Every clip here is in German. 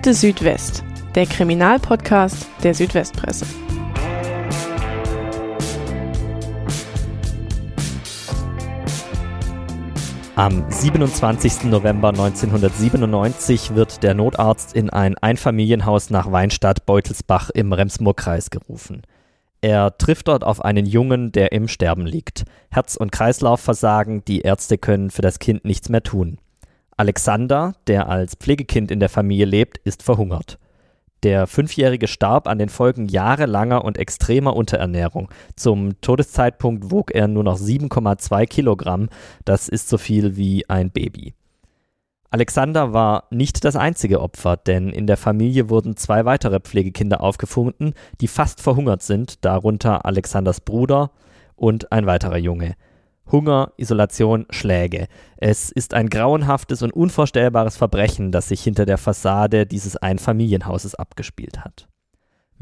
Akte Südwest, der Kriminalpodcast der Südwestpresse. Am 27. November 1997 wird der Notarzt in ein Einfamilienhaus nach Weinstadt-Beutelsbach im Remsmurkreis gerufen. Er trifft dort auf einen Jungen, der im Sterben liegt. Herz- und Kreislauf versagen, die Ärzte können für das Kind nichts mehr tun. Alexander, der als Pflegekind in der Familie lebt, ist verhungert. Der Fünfjährige starb an den Folgen jahrelanger und extremer Unterernährung. Zum Todeszeitpunkt wog er nur noch 7,2 Kilogramm. Das ist so viel wie ein Baby. Alexander war nicht das einzige Opfer, denn in der Familie wurden zwei weitere Pflegekinder aufgefunden, die fast verhungert sind, darunter Alexanders Bruder und ein weiterer Junge. Hunger, Isolation, Schläge. Es ist ein grauenhaftes und unvorstellbares Verbrechen, das sich hinter der Fassade dieses Einfamilienhauses abgespielt hat.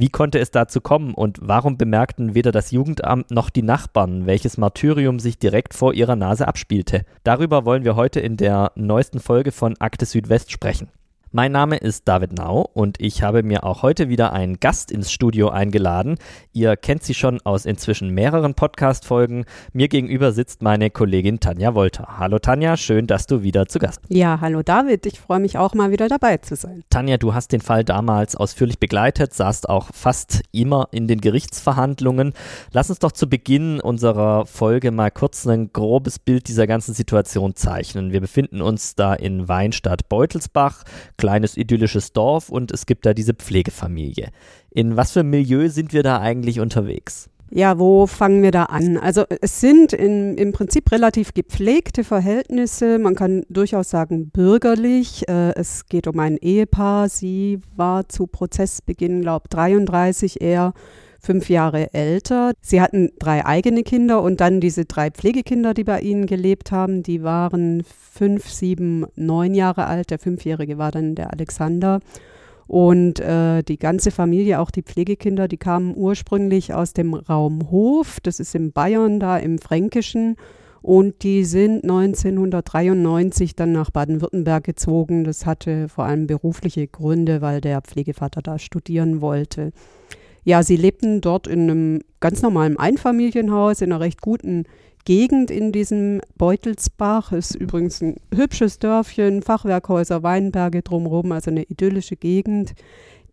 Wie konnte es dazu kommen und warum bemerkten weder das Jugendamt noch die Nachbarn, welches Martyrium sich direkt vor ihrer Nase abspielte? Darüber wollen wir heute in der neuesten Folge von Akte Südwest sprechen. Mein Name ist David Nau und ich habe mir auch heute wieder einen Gast ins Studio eingeladen. Ihr kennt sie schon aus inzwischen mehreren Podcast-Folgen. Mir gegenüber sitzt meine Kollegin Tanja Wolter. Hallo Tanja, schön, dass du wieder zu Gast bist. Ja, hallo David, ich freue mich auch mal wieder dabei zu sein. Tanja, du hast den Fall damals ausführlich begleitet, saßt auch fast immer in den Gerichtsverhandlungen. Lass uns doch zu Beginn unserer Folge mal kurz ein grobes Bild dieser ganzen Situation zeichnen. Wir befinden uns da in Weinstadt Beutelsbach kleines idyllisches Dorf und es gibt da diese Pflegefamilie. In was für einem Milieu sind wir da eigentlich unterwegs? Ja, wo fangen wir da an? Also es sind in, im Prinzip relativ gepflegte Verhältnisse. Man kann durchaus sagen bürgerlich. Äh, es geht um ein Ehepaar. Sie war zu Prozessbeginn, glaube ich, 33, er fünf Jahre älter. Sie hatten drei eigene Kinder und dann diese drei Pflegekinder, die bei ihnen gelebt haben, die waren fünf, sieben, neun Jahre alt. Der Fünfjährige war dann der Alexander. Und äh, die ganze Familie, auch die Pflegekinder, die kamen ursprünglich aus dem Raum Hof, das ist in Bayern, da im Fränkischen. Und die sind 1993 dann nach Baden-Württemberg gezogen. Das hatte vor allem berufliche Gründe, weil der Pflegevater da studieren wollte. Ja, sie lebten dort in einem ganz normalen Einfamilienhaus in einer recht guten Gegend in diesem Beutelsbach. Ist übrigens ein hübsches Dörfchen, Fachwerkhäuser, Weinberge drumherum, also eine idyllische Gegend.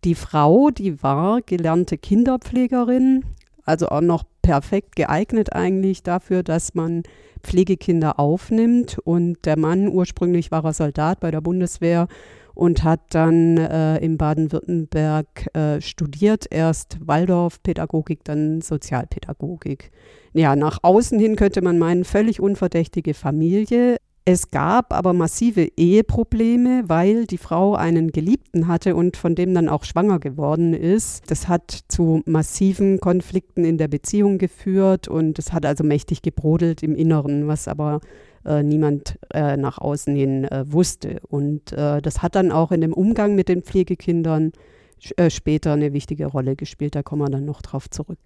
Die Frau, die war gelernte Kinderpflegerin, also auch noch perfekt geeignet eigentlich dafür, dass man Pflegekinder aufnimmt. Und der Mann, ursprünglich war er Soldat bei der Bundeswehr und hat dann äh, in Baden-Württemberg äh, studiert, erst Waldorfpädagogik, dann Sozialpädagogik. Ja, nach außen hin könnte man meinen, völlig unverdächtige Familie. Es gab aber massive Eheprobleme, weil die Frau einen Geliebten hatte und von dem dann auch schwanger geworden ist. Das hat zu massiven Konflikten in der Beziehung geführt und es hat also mächtig gebrodelt im Inneren, was aber äh, niemand äh, nach außen hin äh, wusste. Und äh, das hat dann auch in dem Umgang mit den Pflegekindern äh, später eine wichtige Rolle gespielt. Da kommen wir dann noch drauf zurück.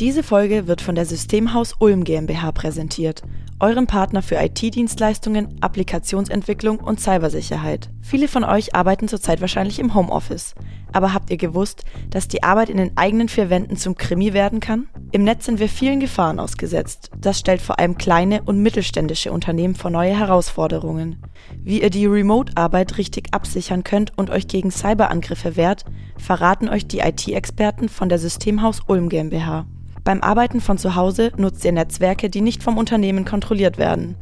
Diese Folge wird von der Systemhaus Ulm GmbH präsentiert, eurem Partner für IT-Dienstleistungen, Applikationsentwicklung und Cybersicherheit. Viele von euch arbeiten zurzeit wahrscheinlich im Homeoffice. Aber habt ihr gewusst, dass die Arbeit in den eigenen vier Wänden zum Krimi werden kann? Im Netz sind wir vielen Gefahren ausgesetzt. Das stellt vor allem kleine und mittelständische Unternehmen vor neue Herausforderungen. Wie ihr die Remote-Arbeit richtig absichern könnt und euch gegen Cyberangriffe wehrt, verraten euch die IT-Experten von der Systemhaus Ulm GmbH. Beim Arbeiten von zu Hause nutzt ihr Netzwerke, die nicht vom Unternehmen kontrolliert werden.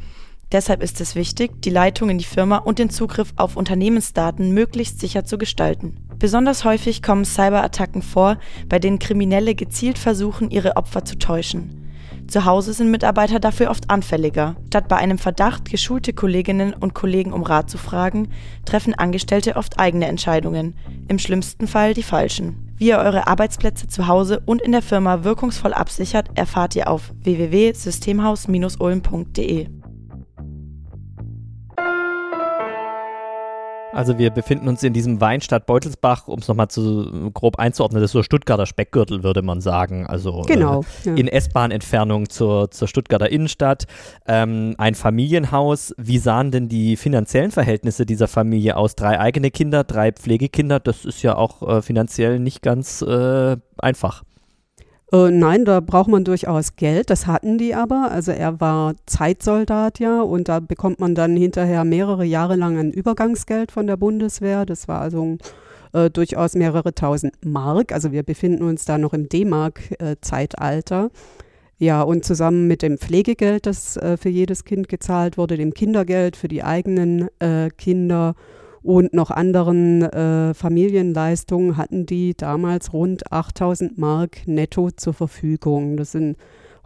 Deshalb ist es wichtig, die Leitung in die Firma und den Zugriff auf Unternehmensdaten möglichst sicher zu gestalten. Besonders häufig kommen Cyberattacken vor, bei denen Kriminelle gezielt versuchen, ihre Opfer zu täuschen. Zu Hause sind Mitarbeiter dafür oft anfälliger. Statt bei einem Verdacht geschulte Kolleginnen und Kollegen um Rat zu fragen, treffen Angestellte oft eigene Entscheidungen, im schlimmsten Fall die falschen. Wie ihr eure Arbeitsplätze zu Hause und in der Firma wirkungsvoll absichert, erfahrt ihr auf www.systemhaus-ulm.de. Also wir befinden uns in diesem Weinstadt Beutelsbach, um es nochmal zu grob einzuordnen, das ist so Stuttgarter Speckgürtel, würde man sagen. Also genau, äh, ja. in S-Bahn-Entfernung zur, zur Stuttgarter Innenstadt. Ähm, ein Familienhaus. Wie sahen denn die finanziellen Verhältnisse dieser Familie aus? Drei eigene Kinder, drei Pflegekinder, das ist ja auch äh, finanziell nicht ganz äh, einfach. Äh, nein, da braucht man durchaus Geld. Das hatten die aber. Also er war Zeitsoldat ja und da bekommt man dann hinterher mehrere Jahre lang ein Übergangsgeld von der Bundeswehr. Das war also äh, durchaus mehrere tausend Mark. Also wir befinden uns da noch im D-Mark-Zeitalter. Äh, ja, und zusammen mit dem Pflegegeld, das äh, für jedes Kind gezahlt wurde, dem Kindergeld für die eigenen äh, Kinder und noch anderen äh, Familienleistungen hatten die damals rund 8000 Mark netto zur Verfügung. Das sind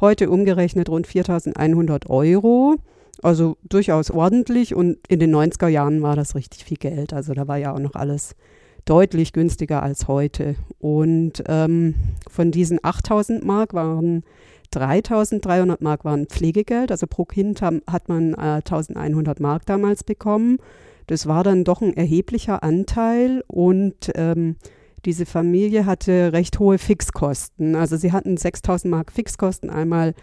heute umgerechnet rund 4100 Euro. Also durchaus ordentlich und in den 90er Jahren war das richtig viel Geld. Also da war ja auch noch alles deutlich günstiger als heute. Und ähm, von diesen 8000 Mark waren 3300 Mark waren Pflegegeld. Also pro Kind haben, hat man äh, 1100 Mark damals bekommen. Das war dann doch ein erheblicher Anteil und ähm, diese Familie hatte recht hohe Fixkosten. Also sie hatten 6000 Mark Fixkosten, einmal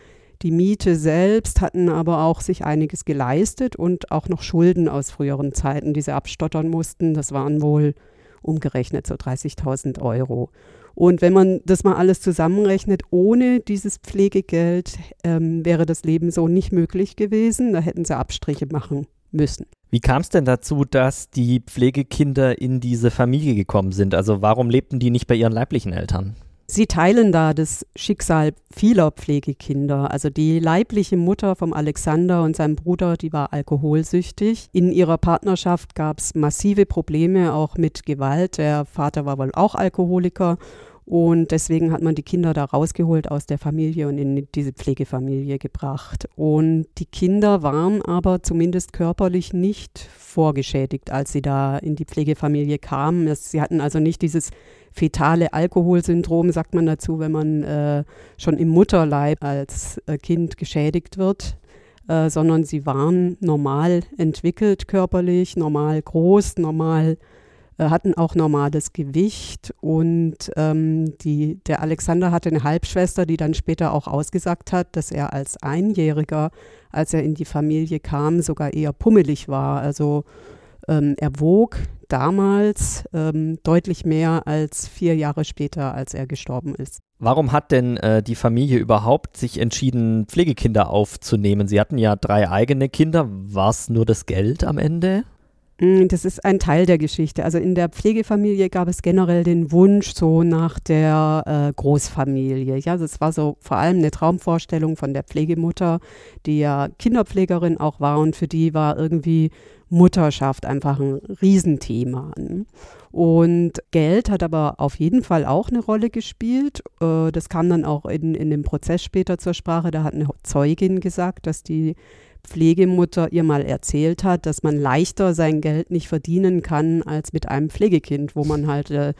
die Miete selbst, hatten aber auch sich einiges geleistet und auch noch Schulden aus früheren Zeiten, die sie abstottern mussten. Das waren wohl umgerechnet so 30.000 Euro. Und wenn man das mal alles zusammenrechnet, ohne dieses Pflegegeld ähm, wäre das Leben so nicht möglich gewesen. Da hätten sie Abstriche machen müssen. Wie kam es denn dazu, dass die Pflegekinder in diese Familie gekommen sind? Also warum lebten die nicht bei ihren leiblichen Eltern? Sie teilen da das Schicksal vieler Pflegekinder. Also die leibliche Mutter vom Alexander und seinem Bruder, die war alkoholsüchtig. In ihrer Partnerschaft gab es massive Probleme, auch mit Gewalt. Der Vater war wohl auch Alkoholiker und deswegen hat man die Kinder da rausgeholt aus der Familie und in diese Pflegefamilie gebracht. Und die Kinder waren aber zumindest körperlich nicht vorgeschädigt, als sie da in die Pflegefamilie kamen. Sie hatten also nicht dieses fetale Alkoholsyndrom, sagt man dazu, wenn man äh, schon im Mutterleib als äh, Kind geschädigt wird. Äh, sondern sie waren normal entwickelt körperlich, normal groß, normal hatten auch normales Gewicht und ähm, die, der Alexander hatte eine Halbschwester, die dann später auch ausgesagt hat, dass er als Einjähriger, als er in die Familie kam, sogar eher pummelig war. Also ähm, er wog damals ähm, deutlich mehr als vier Jahre später, als er gestorben ist. Warum hat denn äh, die Familie überhaupt sich entschieden, Pflegekinder aufzunehmen? Sie hatten ja drei eigene Kinder. War es nur das Geld am Ende? Mm, das ist ein Teil der Geschichte. Also in der Pflegefamilie gab es generell den Wunsch so nach der äh, Großfamilie. Ja, das war so vor allem eine Traumvorstellung von der Pflegemutter, die ja Kinderpflegerin auch war und für die war irgendwie Mutterschaft einfach ein Riesenthema. Und Geld hat aber auf jeden Fall auch eine Rolle gespielt. Äh, das kam dann auch in, in dem Prozess später zur Sprache. Da hat eine Zeugin gesagt, dass die Pflegemutter ihr mal erzählt hat, dass man leichter sein Geld nicht verdienen kann als mit einem Pflegekind, wo man halt äh,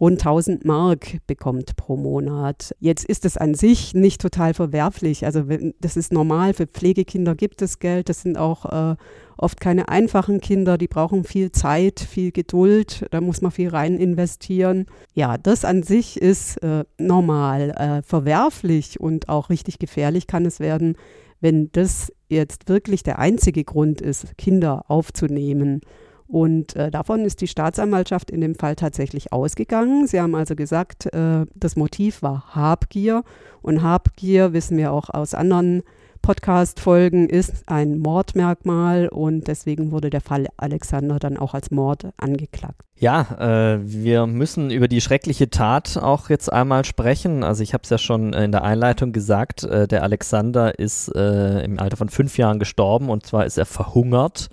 rund 1000 Mark bekommt pro Monat. Jetzt ist es an sich nicht total verwerflich. Also das ist normal, für Pflegekinder gibt es Geld. Das sind auch äh, oft keine einfachen Kinder, die brauchen viel Zeit, viel Geduld, da muss man viel rein investieren. Ja, das an sich ist äh, normal. Äh, verwerflich und auch richtig gefährlich kann es werden, wenn das jetzt wirklich der einzige Grund ist, Kinder aufzunehmen. Und äh, davon ist die Staatsanwaltschaft in dem Fall tatsächlich ausgegangen. Sie haben also gesagt, äh, das Motiv war Habgier. Und Habgier, wissen wir auch aus anderen Podcast-Folgen, ist ein Mordmerkmal und deswegen wurde der Fall Alexander dann auch als Mord angeklagt. Ja, äh, wir müssen über die schreckliche Tat auch jetzt einmal sprechen. Also ich habe es ja schon in der Einleitung gesagt, äh, der Alexander ist äh, im Alter von fünf Jahren gestorben und zwar ist er verhungert.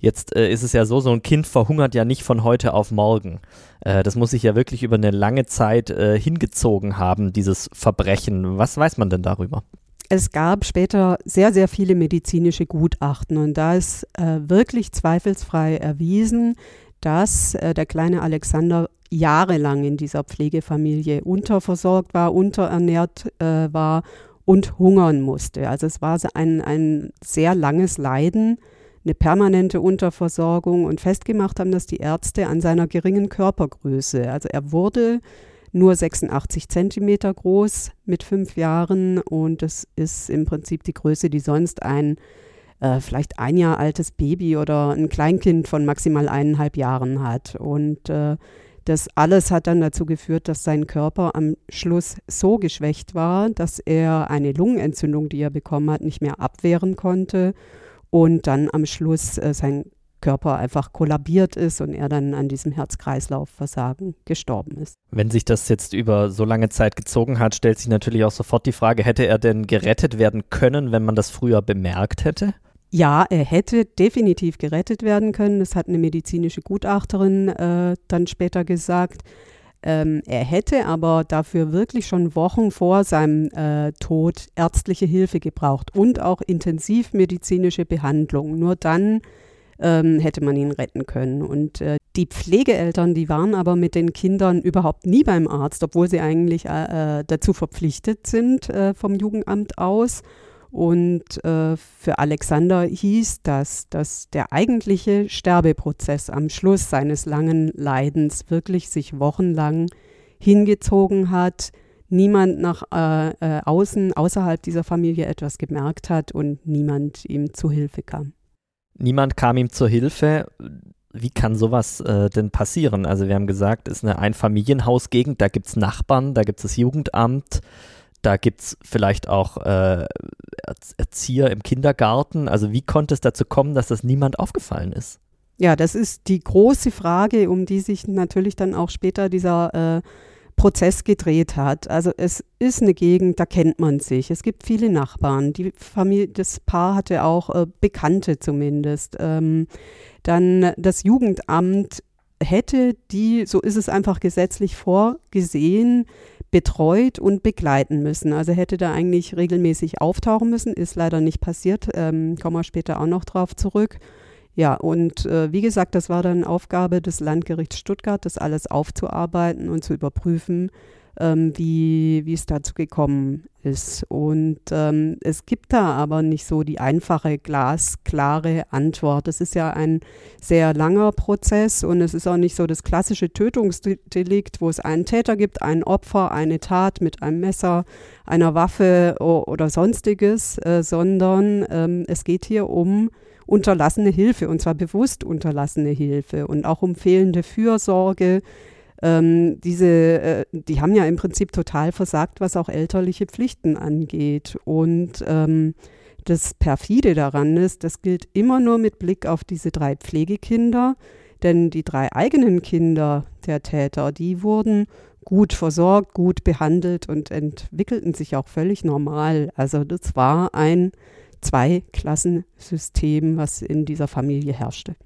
Jetzt äh, ist es ja so, so ein Kind verhungert ja nicht von heute auf morgen. Äh, das muss sich ja wirklich über eine lange Zeit äh, hingezogen haben, dieses Verbrechen. Was weiß man denn darüber? Es gab später sehr, sehr viele medizinische Gutachten und da ist äh, wirklich zweifelsfrei erwiesen, dass äh, der kleine Alexander jahrelang in dieser Pflegefamilie unterversorgt war, unterernährt äh, war und hungern musste. Also es war ein, ein sehr langes Leiden, eine permanente Unterversorgung und festgemacht haben das die Ärzte an seiner geringen Körpergröße. Also er wurde nur 86 Zentimeter groß mit fünf Jahren und das ist im Prinzip die Größe, die sonst ein äh, vielleicht ein Jahr altes Baby oder ein Kleinkind von maximal eineinhalb Jahren hat. Und äh, das alles hat dann dazu geführt, dass sein Körper am Schluss so geschwächt war, dass er eine Lungenentzündung, die er bekommen hat, nicht mehr abwehren konnte und dann am Schluss äh, sein Körper einfach kollabiert ist und er dann an diesem Herz-Kreislauf-Versagen gestorben ist. Wenn sich das jetzt über so lange Zeit gezogen hat, stellt sich natürlich auch sofort die Frage, hätte er denn gerettet werden können, wenn man das früher bemerkt hätte? Ja, er hätte definitiv gerettet werden können. Das hat eine medizinische Gutachterin äh, dann später gesagt. Ähm, er hätte aber dafür wirklich schon Wochen vor seinem äh, Tod ärztliche Hilfe gebraucht und auch intensivmedizinische Behandlung. Nur dann ähm, hätte man ihn retten können. Und äh, die Pflegeeltern, die waren aber mit den Kindern überhaupt nie beim Arzt, obwohl sie eigentlich äh, äh dazu verpflichtet sind äh, vom Jugendamt aus. Und äh, für Alexander hieß das, dass der eigentliche Sterbeprozess am Schluss seines langen Leidens wirklich sich wochenlang hingezogen hat, niemand nach äh, äh, außen, außerhalb dieser Familie etwas gemerkt hat und niemand ihm zu Hilfe kam. Niemand kam ihm zur Hilfe. Wie kann sowas äh, denn passieren? Also wir haben gesagt, es ist eine Einfamilienhausgegend, da gibt es Nachbarn, da gibt es das Jugendamt. Da gibt es vielleicht auch äh, Erzieher im Kindergarten. Also wie konnte es dazu kommen, dass das niemand aufgefallen ist? Ja, das ist die große Frage, um die sich natürlich dann auch später dieser äh, Prozess gedreht hat. Also es ist eine Gegend, da kennt man sich. Es gibt viele Nachbarn. Die Familie, das Paar hatte auch äh, Bekannte zumindest. Ähm, dann das Jugendamt hätte die, so ist es einfach gesetzlich vorgesehen, betreut und begleiten müssen. Also hätte da eigentlich regelmäßig auftauchen müssen, ist leider nicht passiert, ähm, kommen wir später auch noch drauf zurück. Ja, und äh, wie gesagt, das war dann Aufgabe des Landgerichts Stuttgart, das alles aufzuarbeiten und zu überprüfen, ähm, wie, wie es dazu gekommen ist. Und ähm, es gibt da aber nicht so die einfache, glasklare Antwort. Es ist ja ein sehr langer Prozess und es ist auch nicht so das klassische Tötungsdelikt, wo es einen Täter gibt, ein Opfer, eine Tat mit einem Messer, einer Waffe oder sonstiges, äh, sondern ähm, es geht hier um unterlassene Hilfe und zwar bewusst unterlassene Hilfe und auch um fehlende Fürsorge ähm, diese, äh, die haben ja im Prinzip total versagt, was auch elterliche Pflichten angeht. Und ähm, das Perfide daran ist, das gilt immer nur mit Blick auf diese drei Pflegekinder, denn die drei eigenen Kinder der Täter, die wurden gut versorgt, gut behandelt und entwickelten sich auch völlig normal. Also das war ein Zweiklassensystem, was in dieser Familie herrschte.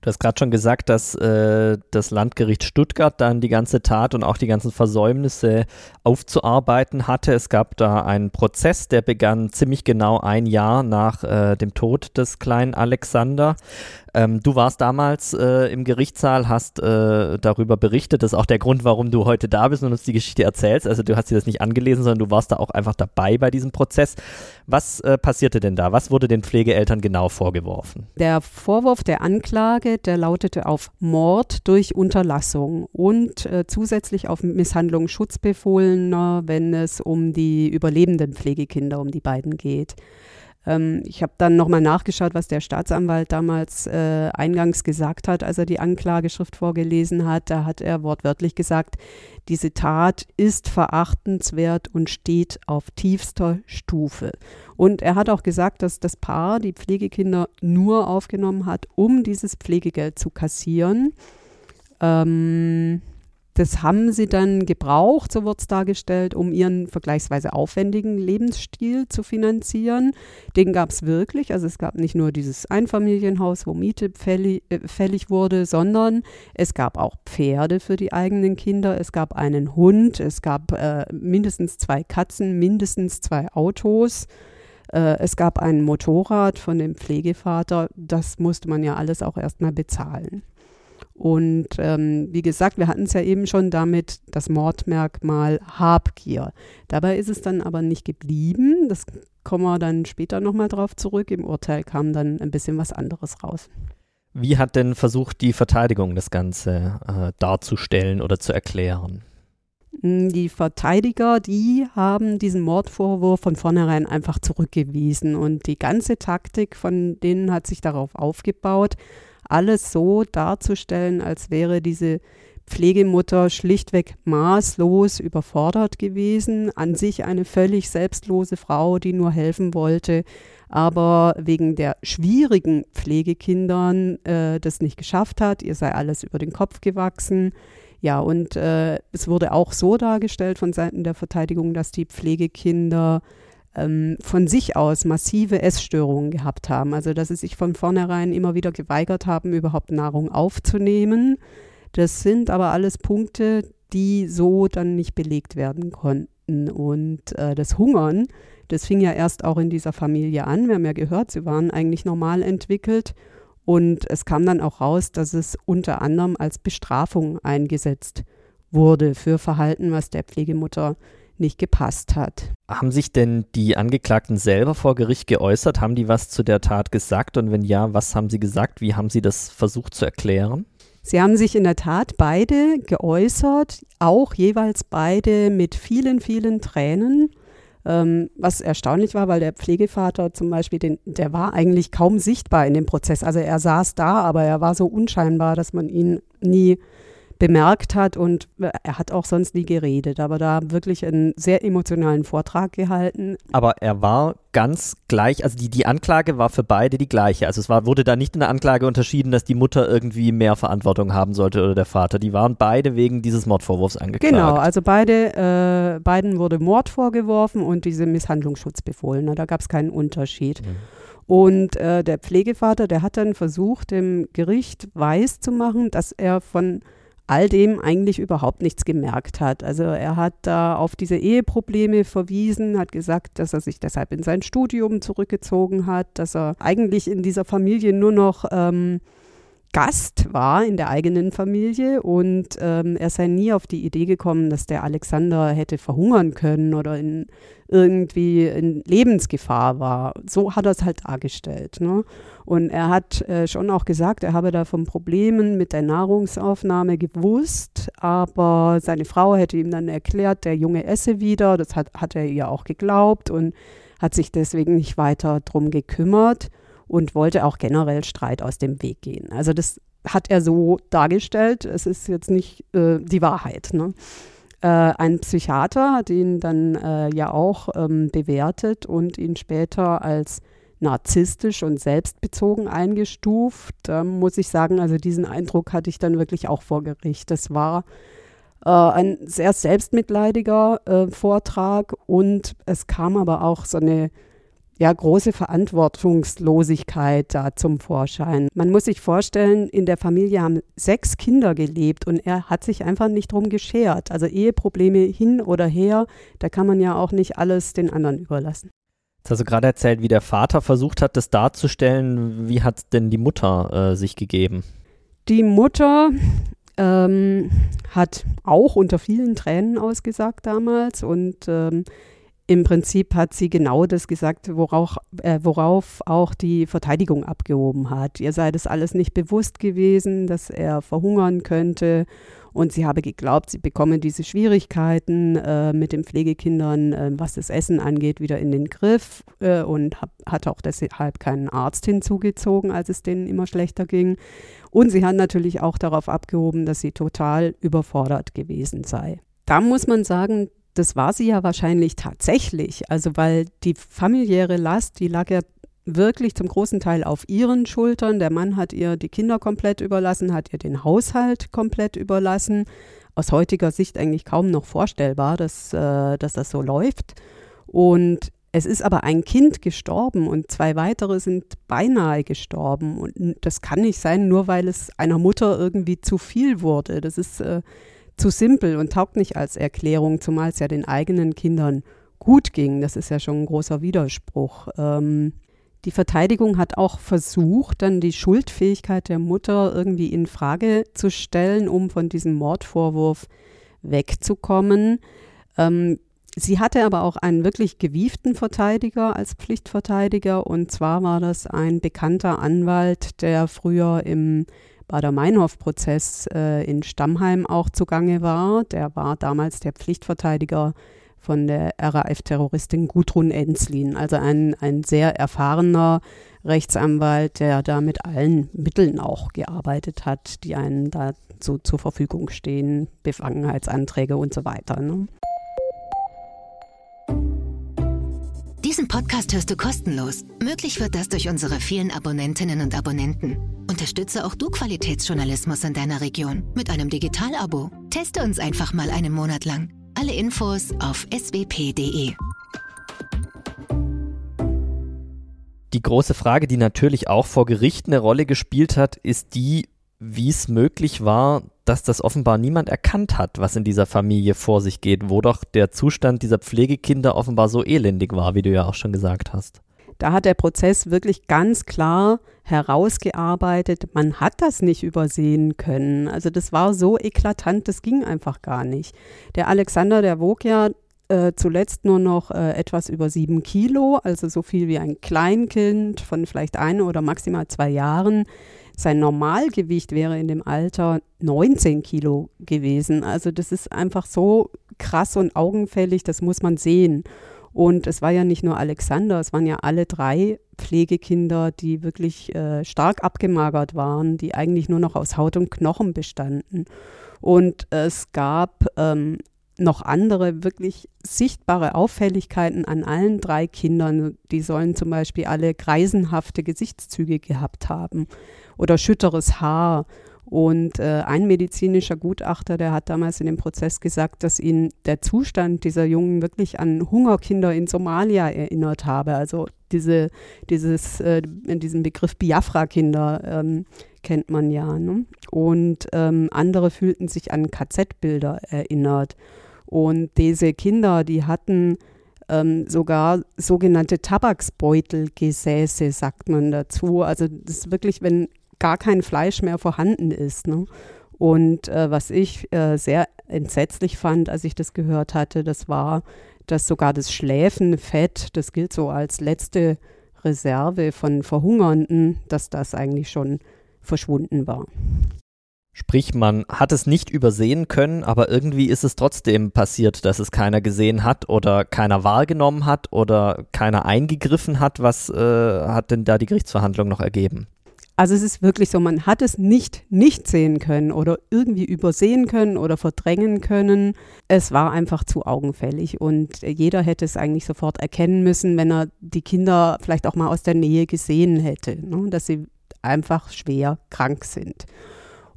Du hast gerade schon gesagt, dass äh, das Landgericht Stuttgart dann die ganze Tat und auch die ganzen Versäumnisse aufzuarbeiten hatte. Es gab da einen Prozess, der begann ziemlich genau ein Jahr nach äh, dem Tod des kleinen Alexander. Ähm, du warst damals äh, im Gerichtssaal, hast äh, darüber berichtet. Das ist auch der Grund, warum du heute da bist und uns die Geschichte erzählst. Also du hast dir das nicht angelesen, sondern du warst da auch einfach dabei bei diesem Prozess. Was äh, passierte denn da? Was wurde den Pflegeeltern genau vorgeworfen? Der Vorwurf der Anklage, der lautete auf Mord durch Unterlassung und äh, zusätzlich auf Misshandlung Schutzbefohlener, wenn es um die überlebenden Pflegekinder, um die beiden geht. Ähm, ich habe dann nochmal nachgeschaut, was der Staatsanwalt damals äh, eingangs gesagt hat, als er die Anklageschrift vorgelesen hat. Da hat er wortwörtlich gesagt, diese Tat ist verachtenswert und steht auf tiefster Stufe. Und er hat auch gesagt, dass das Paar die Pflegekinder nur aufgenommen hat, um dieses Pflegegeld zu kassieren. Ähm, das haben sie dann gebraucht, so wird es dargestellt, um ihren vergleichsweise aufwendigen Lebensstil zu finanzieren. Den gab es wirklich. Also es gab nicht nur dieses Einfamilienhaus, wo Miete fällig, äh, fällig wurde, sondern es gab auch Pferde für die eigenen Kinder. Es gab einen Hund, es gab äh, mindestens zwei Katzen, mindestens zwei Autos. Äh, es gab ein Motorrad von dem Pflegevater. Das musste man ja alles auch erstmal bezahlen. Und ähm, wie gesagt, wir hatten es ja eben schon damit, das Mordmerkmal Habgier. Dabei ist es dann aber nicht geblieben. Das kommen wir dann später nochmal drauf zurück. Im Urteil kam dann ein bisschen was anderes raus. Wie hat denn versucht, die Verteidigung das Ganze äh, darzustellen oder zu erklären? Hm, die Verteidiger, die haben diesen Mordvorwurf von vornherein einfach zurückgewiesen und die ganze Taktik von denen hat sich darauf aufgebaut, alles so darzustellen, als wäre diese Pflegemutter schlichtweg maßlos überfordert gewesen, an sich eine völlig selbstlose Frau, die nur helfen wollte, aber wegen der schwierigen Pflegekindern äh, das nicht geschafft hat. Ihr sei alles über den Kopf gewachsen. Ja, und äh, es wurde auch so dargestellt von Seiten der Verteidigung, dass die Pflegekinder ähm, von sich aus massive Essstörungen gehabt haben. Also dass sie sich von vornherein immer wieder geweigert haben, überhaupt Nahrung aufzunehmen. Das sind aber alles Punkte, die so dann nicht belegt werden konnten. Und äh, das Hungern, das fing ja erst auch in dieser Familie an. Wir haben ja gehört, sie waren eigentlich normal entwickelt. Und es kam dann auch raus, dass es unter anderem als Bestrafung eingesetzt wurde für Verhalten, was der Pflegemutter nicht gepasst hat. Haben sich denn die Angeklagten selber vor Gericht geäußert? Haben die was zu der Tat gesagt? Und wenn ja, was haben sie gesagt? Wie haben sie das versucht zu erklären? Sie haben sich in der Tat beide geäußert, auch jeweils beide mit vielen, vielen Tränen. Ähm, was erstaunlich war, weil der Pflegevater zum Beispiel, den, der war eigentlich kaum sichtbar in dem Prozess. Also er saß da, aber er war so unscheinbar, dass man ihn nie bemerkt hat und er hat auch sonst nie geredet, aber da wirklich einen sehr emotionalen Vortrag gehalten. Aber er war ganz gleich, also die, die Anklage war für beide die gleiche. Also es war, wurde da nicht in der Anklage unterschieden, dass die Mutter irgendwie mehr Verantwortung haben sollte oder der Vater. Die waren beide wegen dieses Mordvorwurfs angeklagt. Genau, also beide, äh, beiden wurde Mord vorgeworfen und diese Misshandlungsschutz befohlen. Da gab es keinen Unterschied. Mhm. Und äh, der Pflegevater, der hat dann versucht, dem Gericht weiszumachen, dass er von all dem eigentlich überhaupt nichts gemerkt hat. Also er hat da auf diese Eheprobleme verwiesen, hat gesagt, dass er sich deshalb in sein Studium zurückgezogen hat, dass er eigentlich in dieser Familie nur noch ähm, Gast war in der eigenen Familie und ähm, er sei nie auf die Idee gekommen, dass der Alexander hätte verhungern können oder in, irgendwie in Lebensgefahr war. So hat er es halt dargestellt. Ne? Und er hat äh, schon auch gesagt, er habe da von Problemen mit der Nahrungsaufnahme gewusst, aber seine Frau hätte ihm dann erklärt, der Junge esse wieder. Das hat, hat er ihr auch geglaubt und hat sich deswegen nicht weiter drum gekümmert und wollte auch generell Streit aus dem Weg gehen. Also das hat er so dargestellt. Es ist jetzt nicht äh, die Wahrheit. Ne? Äh, ein Psychiater hat ihn dann äh, ja auch ähm, bewertet und ihn später als narzisstisch und selbstbezogen eingestuft. Da muss ich sagen, also diesen Eindruck hatte ich dann wirklich auch vor Gericht. Das war äh, ein sehr selbstmitleidiger äh, Vortrag und es kam aber auch so eine ja, große Verantwortungslosigkeit da zum Vorschein. Man muss sich vorstellen, in der Familie haben sechs Kinder gelebt und er hat sich einfach nicht drum geschert. Also Eheprobleme hin oder her, da kann man ja auch nicht alles den anderen überlassen. Jetzt hast du gerade erzählt, wie der Vater versucht hat, das darzustellen. Wie hat denn die Mutter äh, sich gegeben? Die Mutter ähm, hat auch unter vielen Tränen ausgesagt damals und ähm, im Prinzip hat sie genau das gesagt, worauf, äh, worauf auch die Verteidigung abgehoben hat. Ihr sei das alles nicht bewusst gewesen, dass er verhungern könnte. Und sie habe geglaubt, sie bekomme diese Schwierigkeiten äh, mit den Pflegekindern, äh, was das Essen angeht, wieder in den Griff äh, und hab, hat auch deshalb keinen Arzt hinzugezogen, als es denen immer schlechter ging. Und sie hat natürlich auch darauf abgehoben, dass sie total überfordert gewesen sei. Da muss man sagen, das war sie ja wahrscheinlich tatsächlich. Also weil die familiäre Last, die lag ja wirklich zum großen Teil auf ihren Schultern. Der Mann hat ihr die Kinder komplett überlassen, hat ihr den Haushalt komplett überlassen. Aus heutiger Sicht eigentlich kaum noch vorstellbar, dass, äh, dass das so läuft. Und es ist aber ein Kind gestorben und zwei weitere sind beinahe gestorben. Und das kann nicht sein, nur weil es einer Mutter irgendwie zu viel wurde. Das ist äh, zu simpel und taugt nicht als Erklärung, zumal es ja den eigenen Kindern gut ging. Das ist ja schon ein großer Widerspruch. Ähm, die Verteidigung hat auch versucht, dann die Schuldfähigkeit der Mutter irgendwie in Frage zu stellen, um von diesem Mordvorwurf wegzukommen. Ähm, Sie hatte aber auch einen wirklich gewieften Verteidiger als Pflichtverteidiger und zwar war das ein bekannter Anwalt, der früher im Bader-Meinhof-Prozess äh, in Stammheim auch zugange war. Der war damals der Pflichtverteidiger von der RAF-Terroristin Gudrun Enslin, also ein, ein sehr erfahrener Rechtsanwalt, der da mit allen Mitteln auch gearbeitet hat, die einen da so zur Verfügung stehen, Befangenheitsanträge und so weiter. Ne? Diesen Podcast hörst du kostenlos. Möglich wird das durch unsere vielen Abonnentinnen und Abonnenten. Unterstütze auch du Qualitätsjournalismus in deiner Region mit einem Digital-Abo. Teste uns einfach mal einen Monat lang. Alle Infos auf swp.de. Die große Frage, die natürlich auch vor Gericht eine Rolle gespielt hat, ist die, wie es möglich war, dass das offenbar niemand erkannt hat, was in dieser Familie vor sich geht, wo doch der Zustand dieser Pflegekinder offenbar so elendig war, wie du ja auch schon gesagt hast. Da hat der Prozess wirklich ganz klar herausgearbeitet, man hat das nicht übersehen können. Also das war so eklatant, das ging einfach gar nicht. Der Alexander, der wog ja äh, zuletzt nur noch äh, etwas über sieben Kilo, also so viel wie ein Kleinkind von vielleicht ein oder maximal zwei Jahren. Sein Normalgewicht wäre in dem Alter 19 Kilo gewesen. Also das ist einfach so krass und augenfällig, das muss man sehen. Und es war ja nicht nur Alexander, es waren ja alle drei Pflegekinder, die wirklich äh, stark abgemagert waren, die eigentlich nur noch aus Haut und Knochen bestanden. Und es gab ähm, noch andere wirklich sichtbare Auffälligkeiten an allen drei Kindern. Die sollen zum Beispiel alle greisenhafte Gesichtszüge gehabt haben oder schütteres Haar und äh, ein medizinischer Gutachter, der hat damals in dem Prozess gesagt, dass ihn der Zustand dieser Jungen wirklich an Hungerkinder in Somalia erinnert habe. Also diese, dieses, äh, diesen Begriff Biafra-Kinder ähm, kennt man ja. Ne? Und ähm, andere fühlten sich an KZ-Bilder erinnert. Und diese Kinder, die hatten ähm, sogar sogenannte Tabaksbeutelgesäße, sagt man dazu. Also das ist wirklich, wenn gar kein Fleisch mehr vorhanden ist. Ne? Und äh, was ich äh, sehr entsetzlich fand, als ich das gehört hatte, das war, dass sogar das Schläfenfett, das gilt so als letzte Reserve von Verhungernden, dass das eigentlich schon verschwunden war. Sprich, man hat es nicht übersehen können, aber irgendwie ist es trotzdem passiert, dass es keiner gesehen hat oder keiner wahrgenommen hat oder keiner eingegriffen hat. Was äh, hat denn da die Gerichtsverhandlung noch ergeben? Also es ist wirklich so, man hat es nicht nicht sehen können oder irgendwie übersehen können oder verdrängen können. Es war einfach zu augenfällig und jeder hätte es eigentlich sofort erkennen müssen, wenn er die Kinder vielleicht auch mal aus der Nähe gesehen hätte, ne? dass sie einfach schwer krank sind.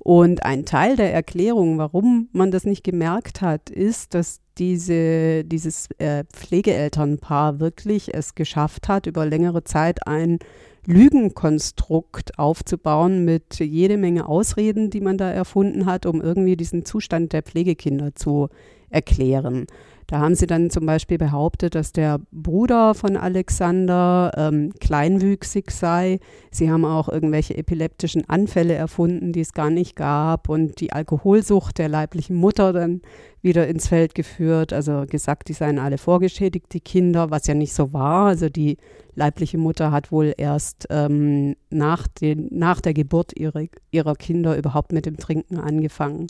Und ein Teil der Erklärung, warum man das nicht gemerkt hat, ist, dass diese, dieses äh, Pflegeelternpaar wirklich es geschafft hat, über längere Zeit ein Lügenkonstrukt aufzubauen mit jede Menge Ausreden, die man da erfunden hat, um irgendwie diesen Zustand der Pflegekinder zu erklären. Da haben sie dann zum Beispiel behauptet, dass der Bruder von Alexander ähm, kleinwüchsig sei. Sie haben auch irgendwelche epileptischen Anfälle erfunden, die es gar nicht gab und die Alkoholsucht der leiblichen Mutter dann wieder ins Feld geführt. Also gesagt, die seien alle vorgeschädigt, die Kinder, was ja nicht so war. Also die leibliche Mutter hat wohl erst ähm, nach, den, nach der Geburt ihre, ihrer Kinder überhaupt mit dem Trinken angefangen.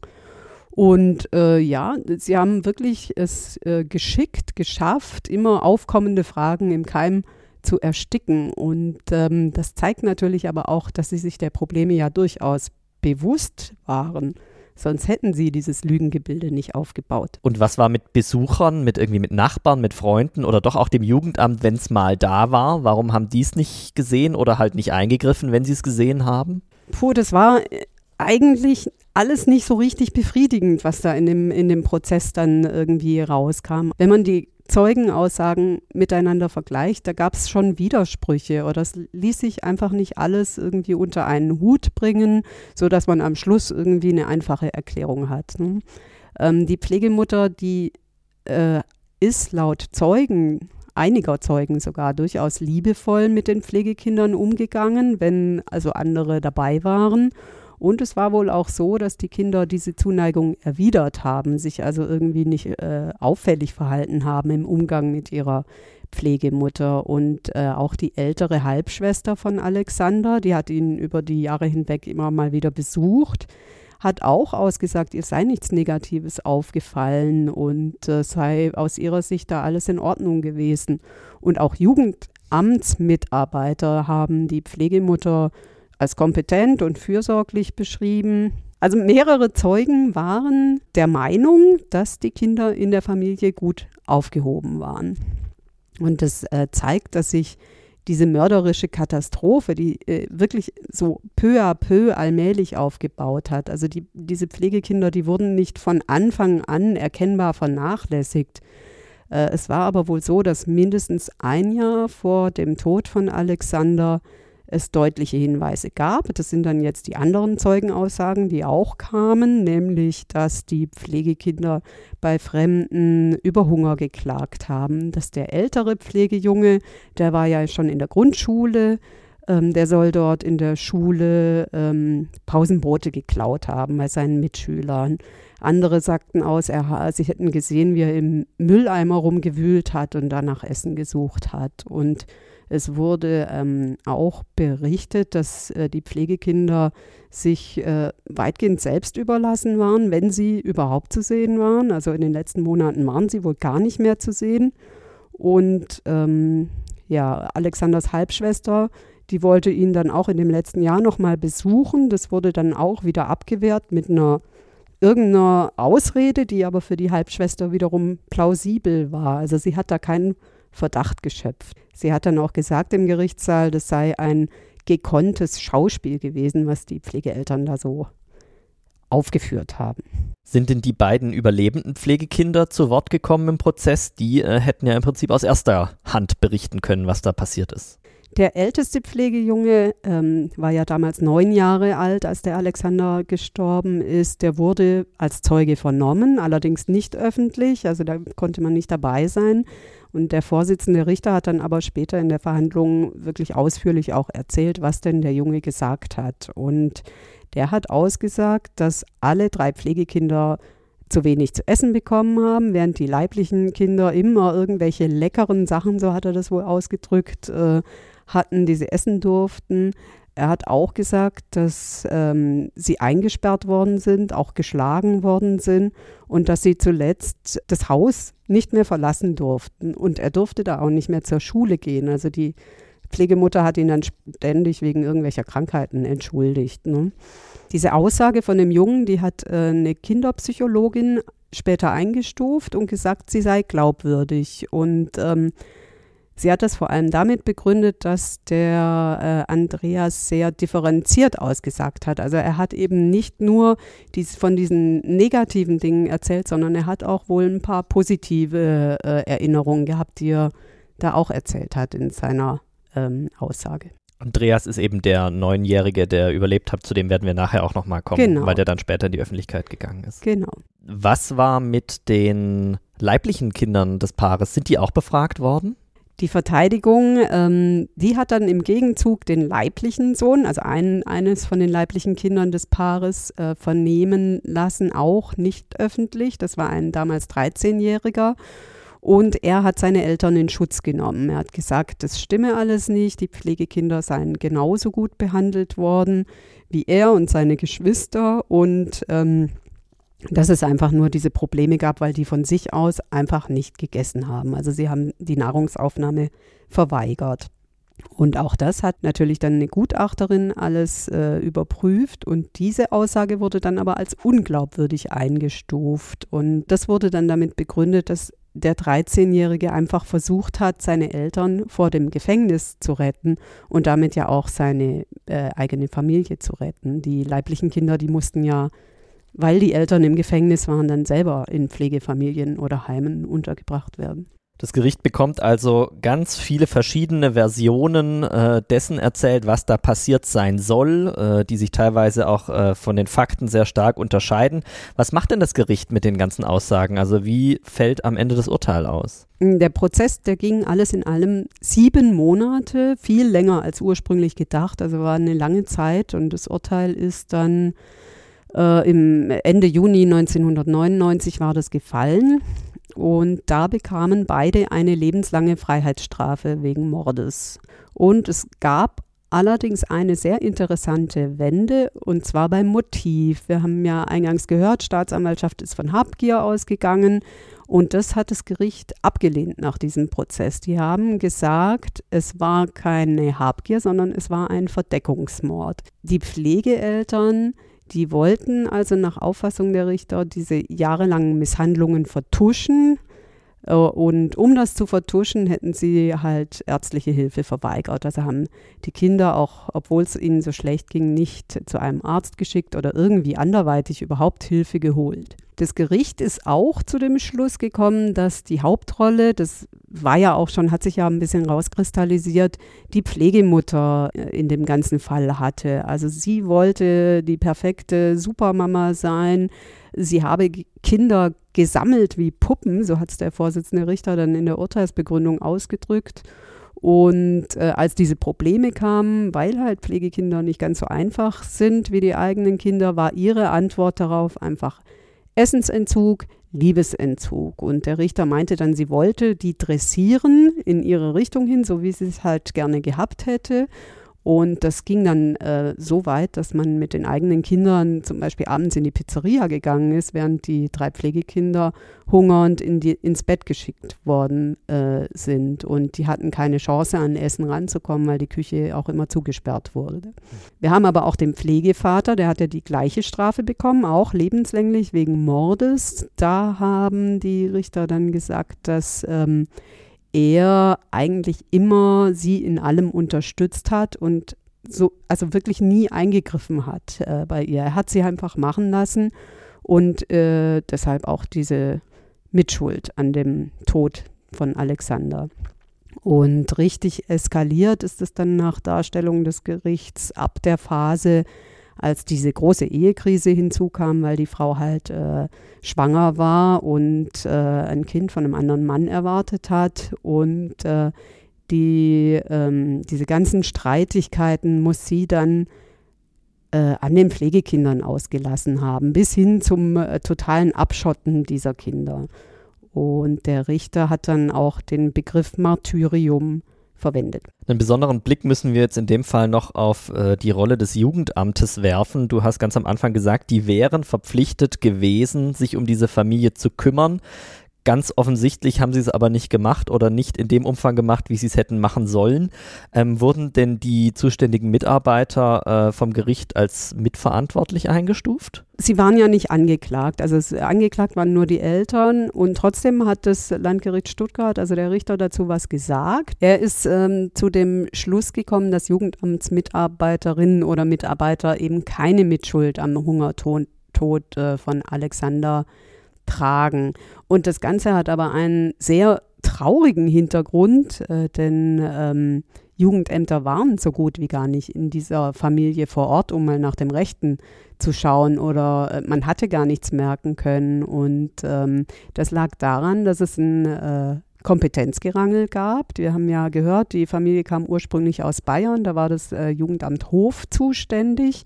Und äh, ja, sie haben wirklich es äh, geschickt geschafft, immer aufkommende Fragen im Keim zu ersticken. Und ähm, das zeigt natürlich aber auch, dass sie sich der Probleme ja durchaus bewusst waren. Sonst hätten sie dieses Lügengebilde nicht aufgebaut. Und was war mit Besuchern, mit irgendwie mit Nachbarn, mit Freunden oder doch auch dem Jugendamt, wenn es mal da war? Warum haben die es nicht gesehen oder halt nicht eingegriffen, wenn sie es gesehen haben? Puh, das war äh, eigentlich alles nicht so richtig befriedigend, was da in dem, in dem Prozess dann irgendwie rauskam. Wenn man die Zeugenaussagen miteinander vergleicht, da gab es schon Widersprüche oder es ließ sich einfach nicht alles irgendwie unter einen Hut bringen, sodass man am Schluss irgendwie eine einfache Erklärung hat. Ne? Ähm, die Pflegemutter, die äh, ist laut Zeugen einiger Zeugen sogar durchaus liebevoll mit den Pflegekindern umgegangen, wenn also andere dabei waren Und es war wohl auch so, dass die Kinder diese Zuneigung erwidert haben, sich also irgendwie nicht äh, auffällig verhalten haben im Umgang mit ihrer Pflegemutter. Und äh, auch die ältere Halbschwester von Alexander, die hat ihn über die Jahre hinweg immer mal wieder besucht hat auch ausgesagt, ihr sei nichts Negatives aufgefallen und äh, sei aus ihrer Sicht da alles in Ordnung gewesen. Und auch Jugendamtsmitarbeiter haben die Pflegemutter als kompetent und fürsorglich beschrieben. Also mehrere Zeugen waren der Meinung, dass die Kinder in der Familie gut aufgehoben waren. Und das äh, zeigt, dass sich diese mörderische Katastrophe, die äh, wirklich so peu à peu allmählich aufgebaut hat. Also die, diese Pflegekinder, die wurden nicht von Anfang an erkennbar vernachlässigt. Äh, es war aber wohl so, dass mindestens ein Jahr vor dem Tod von Alexander es deutliche Hinweise gab. Das sind dann jetzt die anderen Zeugenaussagen, die auch kamen, nämlich, dass die Pflegekinder bei Fremden über Hunger geklagt haben, dass der ältere Pflegejunge, der war ja schon in der Grundschule, ähm, der soll dort in der Schule ähm, Pausenbrote geklaut haben bei seinen Mitschülern. Andere sagten aus, er, sie hätten gesehen, wie er im Mülleimer rumgewühlt hat und danach Essen gesucht hat. Und es wurde ähm, auch berichtet, dass äh, die Pflegekinder sich äh, weitgehend selbst überlassen waren, wenn sie überhaupt zu sehen waren. Also in den letzten Monaten waren sie wohl gar nicht mehr zu sehen. Und ähm, ja, Alexanders Halbschwester, die wollte ihn dann auch in dem letzten Jahr nochmal besuchen. Das wurde dann auch wieder abgewehrt mit einer irgendeiner Ausrede, die aber für die Halbschwester wiederum plausibel war. Also sie hat da keinen Verdacht geschöpft. Sie hat dann auch gesagt im Gerichtssaal, das sei ein gekonntes Schauspiel gewesen, was die Pflegeeltern da so aufgeführt haben. Sind denn die beiden überlebenden Pflegekinder zu Wort gekommen im Prozess? Die äh, hätten ja im Prinzip aus erster Hand berichten können, was da passiert ist. Der älteste Pflegejunge ähm, war ja damals neun Jahre alt, als der Alexander gestorben ist. Der wurde als Zeuge vernommen, allerdings nicht öffentlich, also da konnte man nicht dabei sein. Und der Vorsitzende Richter hat dann aber später in der Verhandlung wirklich ausführlich auch erzählt, was denn der Junge gesagt hat. Und der hat ausgesagt, dass alle drei Pflegekinder zu wenig zu essen bekommen haben, während die leiblichen Kinder immer irgendwelche leckeren Sachen, so hat er das wohl ausgedrückt, äh, hatten, die sie essen durften. Er hat auch gesagt, dass ähm, sie eingesperrt worden sind, auch geschlagen worden sind und dass sie zuletzt das Haus nicht mehr verlassen durften. Und er durfte da auch nicht mehr zur Schule gehen. Also die Pflegemutter hat ihn dann ständig wegen irgendwelcher Krankheiten entschuldigt. Ne? Diese Aussage von dem Jungen, die hat äh, eine Kinderpsychologin später eingestuft und gesagt, sie sei glaubwürdig. Und ähm, Sie hat das vor allem damit begründet, dass der äh, Andreas sehr differenziert ausgesagt hat. Also er hat eben nicht nur dies, von diesen negativen Dingen erzählt, sondern er hat auch wohl ein paar positive äh, Erinnerungen gehabt, die er da auch erzählt hat in seiner ähm, Aussage. Andreas ist eben der Neunjährige, der überlebt hat, zu dem werden wir nachher auch nochmal kommen, genau. weil der dann später in die Öffentlichkeit gegangen ist. Genau. Was war mit den leiblichen Kindern des Paares? Sind die auch befragt worden? Die Verteidigung, ähm, die hat dann im Gegenzug den leiblichen Sohn, also ein, eines von den leiblichen Kindern des Paares, äh, vernehmen lassen, auch nicht öffentlich. Das war ein damals 13-Jähriger. Und er hat seine Eltern in Schutz genommen. Er hat gesagt, das stimme alles nicht. Die Pflegekinder seien genauso gut behandelt worden wie er und seine Geschwister. Und ähm, dass es einfach nur diese Probleme gab, weil die von sich aus einfach nicht gegessen haben. Also sie haben die Nahrungsaufnahme verweigert. Und auch das hat natürlich dann eine Gutachterin alles äh, überprüft und diese Aussage wurde dann aber als unglaubwürdig eingestuft. Und das wurde dann damit begründet, dass der 13-Jährige einfach versucht hat, seine Eltern vor dem Gefängnis zu retten und damit ja auch seine äh, eigene Familie zu retten. Die leiblichen Kinder, die mussten ja weil die Eltern im Gefängnis waren, dann selber in Pflegefamilien oder Heimen untergebracht werden. Das Gericht bekommt also ganz viele verschiedene Versionen äh, dessen erzählt, was da passiert sein soll, äh, die sich teilweise auch äh, von den Fakten sehr stark unterscheiden. Was macht denn das Gericht mit den ganzen Aussagen? Also wie fällt am Ende das Urteil aus? Der Prozess, der ging alles in allem sieben Monate, viel länger als ursprünglich gedacht. Also war eine lange Zeit und das Urteil ist dann äh, im Ende Juni 1999 war das gefallen. Und da bekamen beide eine lebenslange Freiheitsstrafe wegen Mordes. Und es gab allerdings eine sehr interessante Wende, und zwar beim Motiv. Wir haben ja eingangs gehört, Staatsanwaltschaft ist von Habgier ausgegangen. Und das hat das Gericht abgelehnt nach diesem Prozess. Die haben gesagt, es war keine Habgier, sondern es war ein Verdeckungsmord. Die Pflegeeltern die wollten also nach Auffassung der Richter diese jahrelangen Misshandlungen vertuschen. Äh, und um das zu vertuschen, hätten sie halt ärztliche Hilfe verweigert. Also haben die Kinder auch, obwohl es ihnen so schlecht ging, nicht zu einem Arzt geschickt oder irgendwie anderweitig überhaupt Hilfe geholt. Das Gericht ist auch zu dem Schluss gekommen, dass die Hauptrolle, das war ja auch schon, hat sich ja ein bisschen rauskristallisiert, die Pflegemutter äh, in dem ganzen Fall hatte. Also sie wollte die perfekte Supermama sein. Sie habe Kinder gesammelt wie Puppen, so hat es der Vorsitzende Richter dann in der Urteilsbegründung ausgedrückt. Und äh, als diese Probleme kamen, weil halt Pflegekinder nicht ganz so einfach sind wie die eigenen Kinder, war ihre Antwort darauf einfach Essensentzug, Liebesentzug. Und der Richter meinte dann, sie wollte die dressieren in ihre Richtung hin, so wie sie es halt gerne gehabt hätte. Und das ging dann äh, so weit, dass man mit den eigenen Kindern zum Beispiel abends in die Pizzeria gegangen ist, während die drei Pflegekinder hungernd in die, ins Bett geschickt worden äh, sind. Und die hatten keine Chance, an Essen ranzukommen, weil die Küche auch immer zugesperrt wurde. Wir haben aber auch den Pflegevater, der hat ja die gleiche Strafe bekommen, auch lebenslänglich wegen Mordes. Da haben die Richter dann gesagt, dass ähm, er eigentlich immer sie in allem unterstützt hat und so, also wirklich nie eingegriffen hat äh, bei ihr. Er hat sie einfach machen lassen und äh, deshalb auch diese Mitschuld an dem Tod von Alexander. Und richtig eskaliert ist es dann nach Darstellung des Gerichts ab der Phase, als diese große Ehekrise hinzukam, weil die Frau halt äh, schwanger war und äh, ein Kind von einem anderen Mann erwartet hat und äh, die, ähm, diese ganzen Streitigkeiten muss sie dann äh, an den Pflegekindern ausgelassen haben, bis hin zum äh, totalen Abschotten dieser Kinder. Und der Richter hat dann auch den Begriff Martyrium verwendet. Einen besonderen Blick müssen wir jetzt in dem Fall noch auf äh, die Rolle des Jugendamtes werfen. Du hast ganz am Anfang gesagt, die wären verpflichtet gewesen, sich um diese Familie zu kümmern. Ganz offensichtlich haben sie es aber nicht gemacht oder nicht in dem Umfang gemacht, wie sie es hätten machen sollen. Ähm, wurden denn die zuständigen Mitarbeiter äh, vom Gericht als mitverantwortlich eingestuft? Sie waren ja nicht angeklagt. Also es, angeklagt waren nur die Eltern und trotzdem hat das Landgericht Stuttgart, also der Richter dazu was gesagt. Er ist ähm, zu dem Schluss gekommen, dass Jugendamtsmitarbeiterinnen oder Mitarbeiter eben keine Mitschuld am Hungertod Tod, äh, von Alexander tragen. Und das Ganze hat aber einen sehr traurigen Hintergrund, äh, denn ähm, Jugendämter waren so gut wie gar nicht in dieser Familie vor Ort, um mal nach dem Rechten zu schauen oder äh, man hatte gar nichts merken können. Und ähm, das lag daran, dass es ein äh, Kompetenzgerangel gab. Wir haben ja gehört, die Familie kam ursprünglich aus Bayern, da war das äh, Jugendamt Hof zuständig.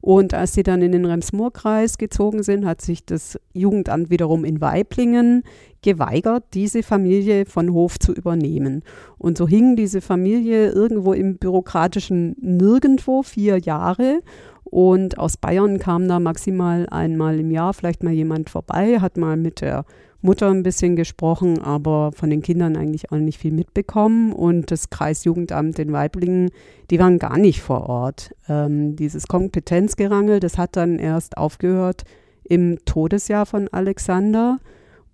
Und als sie dann in den Rems-Murr-Kreis gezogen sind, hat sich das Jugendamt wiederum in Weiblingen geweigert, diese Familie von Hof zu übernehmen. Und so hing diese Familie irgendwo im bürokratischen Nirgendwo vier Jahre. Und aus Bayern kam da maximal einmal im Jahr vielleicht mal jemand vorbei, hat mal mit der Mutter ein bisschen gesprochen, aber von den Kindern eigentlich auch nicht viel mitbekommen. Und das Kreisjugendamt in Weiblingen, die waren gar nicht vor Ort. Ähm, dieses Kompetenzgerangel, das hat dann erst aufgehört im Todesjahr von Alexander.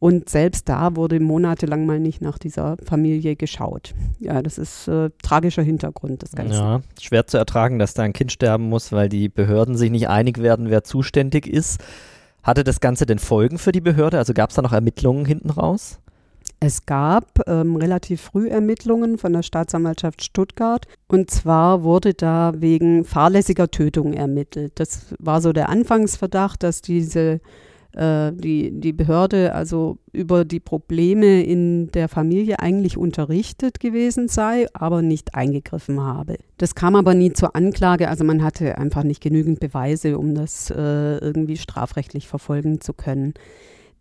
Und selbst da wurde monatelang mal nicht nach dieser Familie geschaut. Ja, das ist äh, tragischer Hintergrund des Ganzen. Ja, schwer zu ertragen, dass da ein Kind sterben muss, weil die Behörden sich nicht einig werden, wer zuständig ist. Hatte das Ganze denn Folgen für die Behörde? Also gab es da noch Ermittlungen hinten raus? Es gab ähm, relativ früh Ermittlungen von der Staatsanwaltschaft Stuttgart. Und zwar wurde da wegen fahrlässiger Tötung ermittelt. Das war so der Anfangsverdacht, dass diese äh, die, die Behörde also über die Probleme in der Familie eigentlich unterrichtet gewesen sei, aber nicht eingegriffen habe. Das kam aber nie zur Anklage, also man hatte einfach nicht genügend Beweise, um das äh, irgendwie strafrechtlich verfolgen zu können.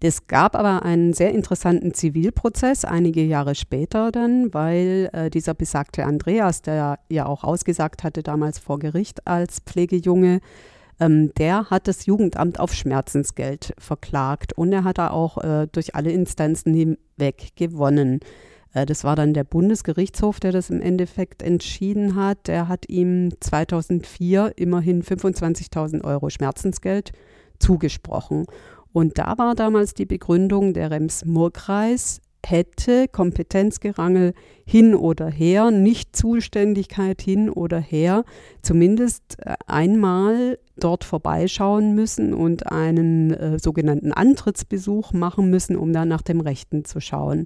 Es gab aber einen sehr interessanten Zivilprozess einige Jahre später dann, weil äh, dieser besagte Andreas, der ja auch ausgesagt hatte damals vor Gericht als Pflegejunge, ähm, der hat das Jugendamt auf Schmerzensgeld verklagt und er hat da auch äh, durch alle Instanzen hinweg gewonnen. Äh, das war dann der Bundesgerichtshof, der das im Endeffekt entschieden hat. Der hat ihm 2004 immerhin 25.000 Euro Schmerzensgeld zugesprochen. Und da war damals die Begründung, der Rems-Murr-Kreis hätte Kompetenzgerangel hin oder her, nicht Zuständigkeit hin oder her, zumindest äh, einmal dort vorbeischauen müssen und einen äh, sogenannten Antrittsbesuch machen müssen, um dann nach dem Rechten zu schauen.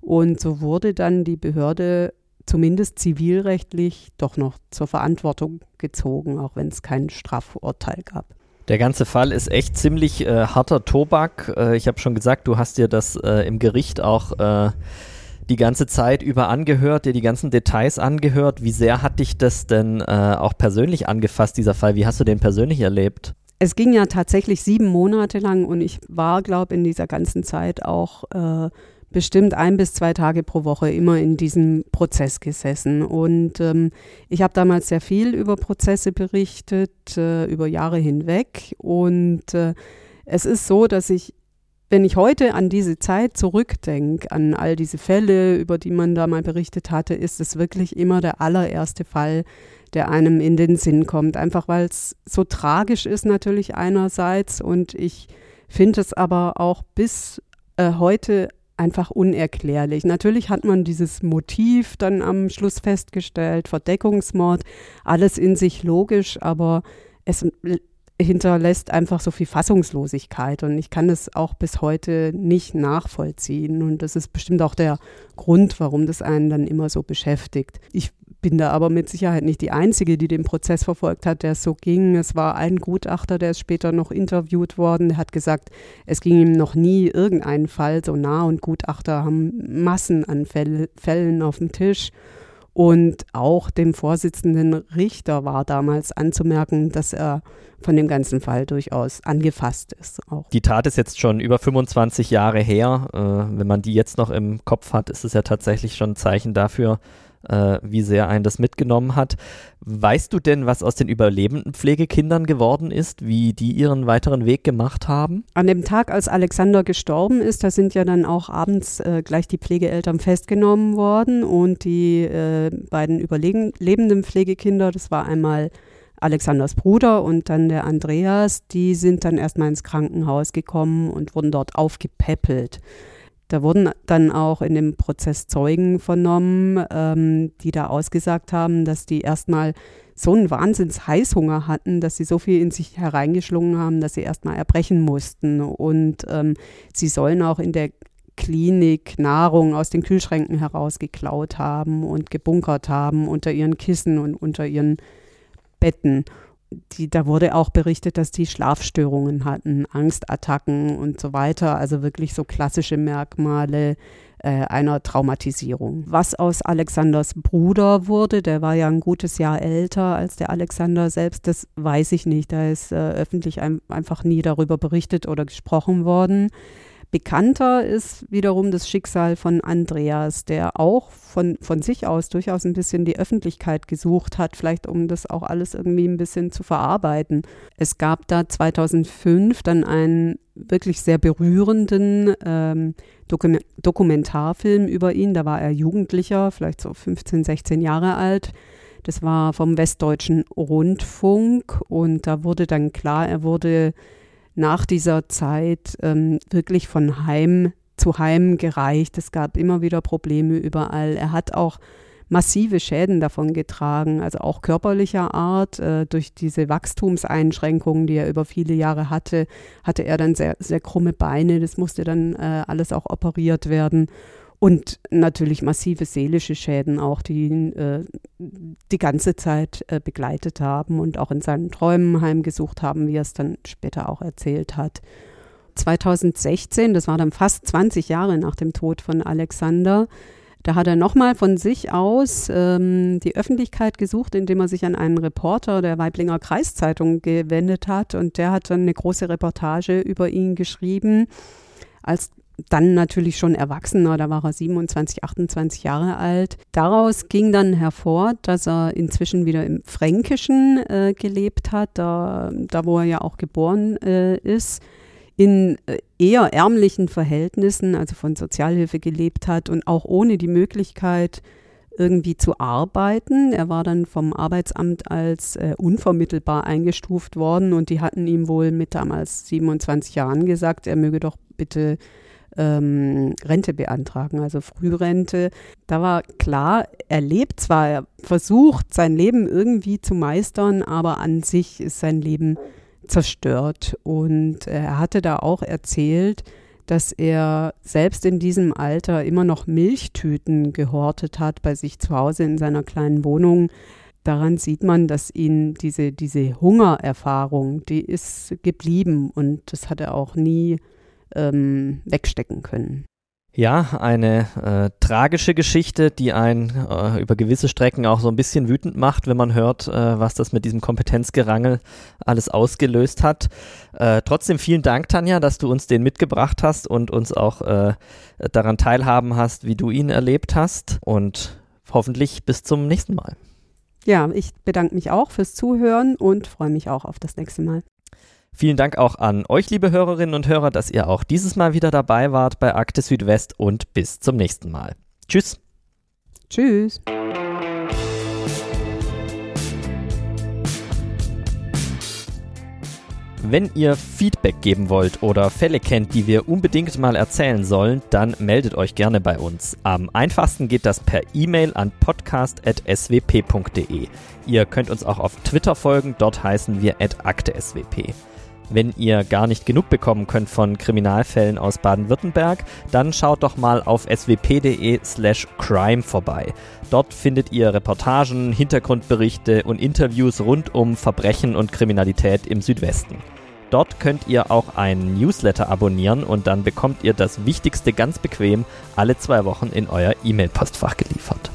Und so wurde dann die Behörde zumindest zivilrechtlich doch noch zur Verantwortung gezogen, auch wenn es kein Strafurteil gab. Der ganze Fall ist echt ziemlich äh, harter Tobak. Äh, ich habe schon gesagt, du hast dir das äh, im Gericht auch äh, die ganze Zeit über angehört, dir die ganzen Details angehört. Wie sehr hat dich das denn äh, auch persönlich angefasst, dieser Fall? Wie hast du den persönlich erlebt? Es ging ja tatsächlich sieben Monate lang und ich war, glaube ich, in dieser ganzen Zeit auch äh, bestimmt ein bis zwei Tage pro Woche immer in diesem Prozess gesessen. Und ähm, ich habe damals sehr viel über Prozesse berichtet, äh, über Jahre hinweg. Und äh, es ist so, dass ich, wenn ich heute an diese Zeit zurückdenke, an all diese Fälle, über die man da mal berichtet hatte, ist es wirklich immer der allererste Fall, der einem in den Sinn kommt. Einfach weil es so tragisch ist natürlich einerseits und ich finde es aber auch bis äh, heute einfach unerklärlich. Natürlich hat man dieses Motiv dann am Schluss festgestellt, Verdeckungsmord, alles in sich logisch, aber es hinterlässt einfach so viel Fassungslosigkeit und ich kann das auch bis heute nicht nachvollziehen und das ist bestimmt auch der Grund, warum das einen dann immer so beschäftigt. Ich bin da aber mit Sicherheit nicht die Einzige, die den Prozess verfolgt hat, der so ging. Es war ein Gutachter, der ist später noch interviewt worden, der hat gesagt, es ging ihm noch nie irgendeinen Fall so nah und Gutachter haben Massen an Fäll Fällen auf dem Tisch. Und auch dem Vorsitzenden Richter war damals anzumerken, dass er von dem ganzen Fall durchaus angefasst ist. Auch. Die Tat ist jetzt schon über 25 Jahre her. Äh, wenn man die jetzt noch im Kopf hat, ist es ja tatsächlich schon ein Zeichen dafür, äh, wie sehr einen das mitgenommen hat. Weißt du denn, was aus den überlebenden Pflegekindern geworden ist, wie die ihren weiteren Weg gemacht haben? An dem Tag, als Alexander gestorben ist, da sind ja dann auch abends äh, gleich die Pflegeeltern festgenommen worden und die äh, beiden überlebenden Pflegekinder, das war einmal Alexanders Bruder und dann der Andreas, die sind dann erstmal ins Krankenhaus gekommen und wurden dort aufgepäppelt. Da wurden dann auch in dem Prozess Zeugen vernommen, ähm, die da ausgesagt haben, dass die erstmal so einen Wahnsinns-Heißhunger hatten, dass sie so viel in sich hereingeschlungen haben, dass sie erstmal erbrechen mussten. Und ähm, sie sollen auch in der Klinik Nahrung aus den Kühlschränken herausgeklaut haben und gebunkert haben unter ihren Kissen und unter ihren Betten die, da wurde auch berichtet, dass die Schlafstörungen hatten, Angstattacken und so weiter. Also wirklich so klassische Merkmale äh, einer Traumatisierung. Was aus Alexanders Bruder wurde, der war ja ein gutes Jahr älter als der Alexander selbst, das weiß ich nicht. Da ist äh, öffentlich ein, einfach nie darüber berichtet oder gesprochen worden. Bekannter ist wiederum das Schicksal von Andreas, der auch von, von sich aus durchaus ein bisschen die Öffentlichkeit gesucht hat, vielleicht um das auch alles irgendwie ein bisschen zu verarbeiten. Es gab da 2005 dann einen wirklich sehr berührenden ähm, Dokum Dokumentarfilm über ihn. Da war er Jugendlicher, vielleicht so 15, 16 Jahre alt. Das war vom Westdeutschen Rundfunk und da wurde dann klar, er wurde nach dieser Zeit ähm, wirklich von Heim zu Heim gereicht. Es gab immer wieder Probleme überall. Er hat auch massive Schäden davon getragen, also auch körperlicher Art. Äh, durch diese Wachstumseinschränkungen, die er über viele Jahre hatte, hatte er dann sehr, sehr krumme Beine. Das musste dann äh, alles auch operiert werden. Und natürlich massive seelische Schäden auch, die ihn äh, die ganze Zeit äh, begleitet haben und auch in seinen Träumen heimgesucht haben, wie er es dann später auch erzählt hat. 2016, das war dann fast 20 Jahre nach dem Tod von Alexander, da hat er nochmal von sich aus ähm, die Öffentlichkeit gesucht, indem er sich an einen Reporter der Weiblinger Kreiszeitung gewendet hat. Und der hat dann eine große Reportage über ihn geschrieben, als dann natürlich schon Erwachsener, da war er 27, 28 Jahre alt. Daraus ging dann hervor, dass er inzwischen wieder im Fränkischen äh, gelebt hat, da, da wo er ja auch geboren äh, ist in äh, eher ärmlichen Verhältnissen, also von Sozialhilfe gelebt hat und auch ohne die Möglichkeit, irgendwie zu arbeiten. Er war dann vom Arbeitsamt als äh, unvermittelbar eingestuft worden und die hatten ihm wohl mit damals 27 Jahren gesagt, er möge doch bitte ähm, Rente beantragen, also Frührente. Da war klar, er lebt zwar, er versucht sein Leben irgendwie zu meistern, aber an sich ist sein Leben zerstört. Und er hatte da auch erzählt, dass er selbst in diesem Alter immer noch Milchtüten gehortet hat bei sich zu Hause in seiner kleinen Wohnung. Daran sieht man, dass ihn diese, diese Hungererfahrung, die ist geblieben und das hat er auch nie ähm, wegstecken können. Ja, eine äh, tragische Geschichte, die einen äh, über gewisse Strecken auch so ein bisschen wütend macht, wenn man hört, äh, was das mit diesem Kompetenzgerangel alles ausgelöst hat. Äh, trotzdem vielen Dank, Tanja, dass du uns den mitgebracht hast und uns auch äh, daran teilhaben hast, wie du ihn erlebt hast. Und hoffentlich bis zum nächsten Mal. Ja, ich bedanke mich auch fürs Zuhören und freue mich auch auf das nächste Mal. Vielen Dank auch an euch, liebe Hörerinnen und Hörer, dass ihr auch dieses Mal wieder dabei wart bei Akte Südwest und bis zum nächsten Mal. Tschüss. Tschüss. Wenn ihr Feedback geben wollt oder Fälle kennt, die wir unbedingt mal erzählen sollen, dann meldet euch gerne bei uns. Am einfachsten geht das per E-Mail an podcast.swp.de. Ihr könnt uns auch auf Twitter folgen, dort heißen wir akte_swp. Wenn ihr gar nicht genug bekommen könnt von Kriminalfällen aus Baden-Württemberg, dann schaut doch mal auf swp.de slash crime vorbei. Dort findet ihr Reportagen, Hintergrundberichte und Interviews rund um Verbrechen und Kriminalität im Südwesten. Dort könnt ihr auch einen Newsletter abonnieren und dann bekommt ihr das Wichtigste ganz bequem alle zwei Wochen in euer E-Mail-Postfach geliefert.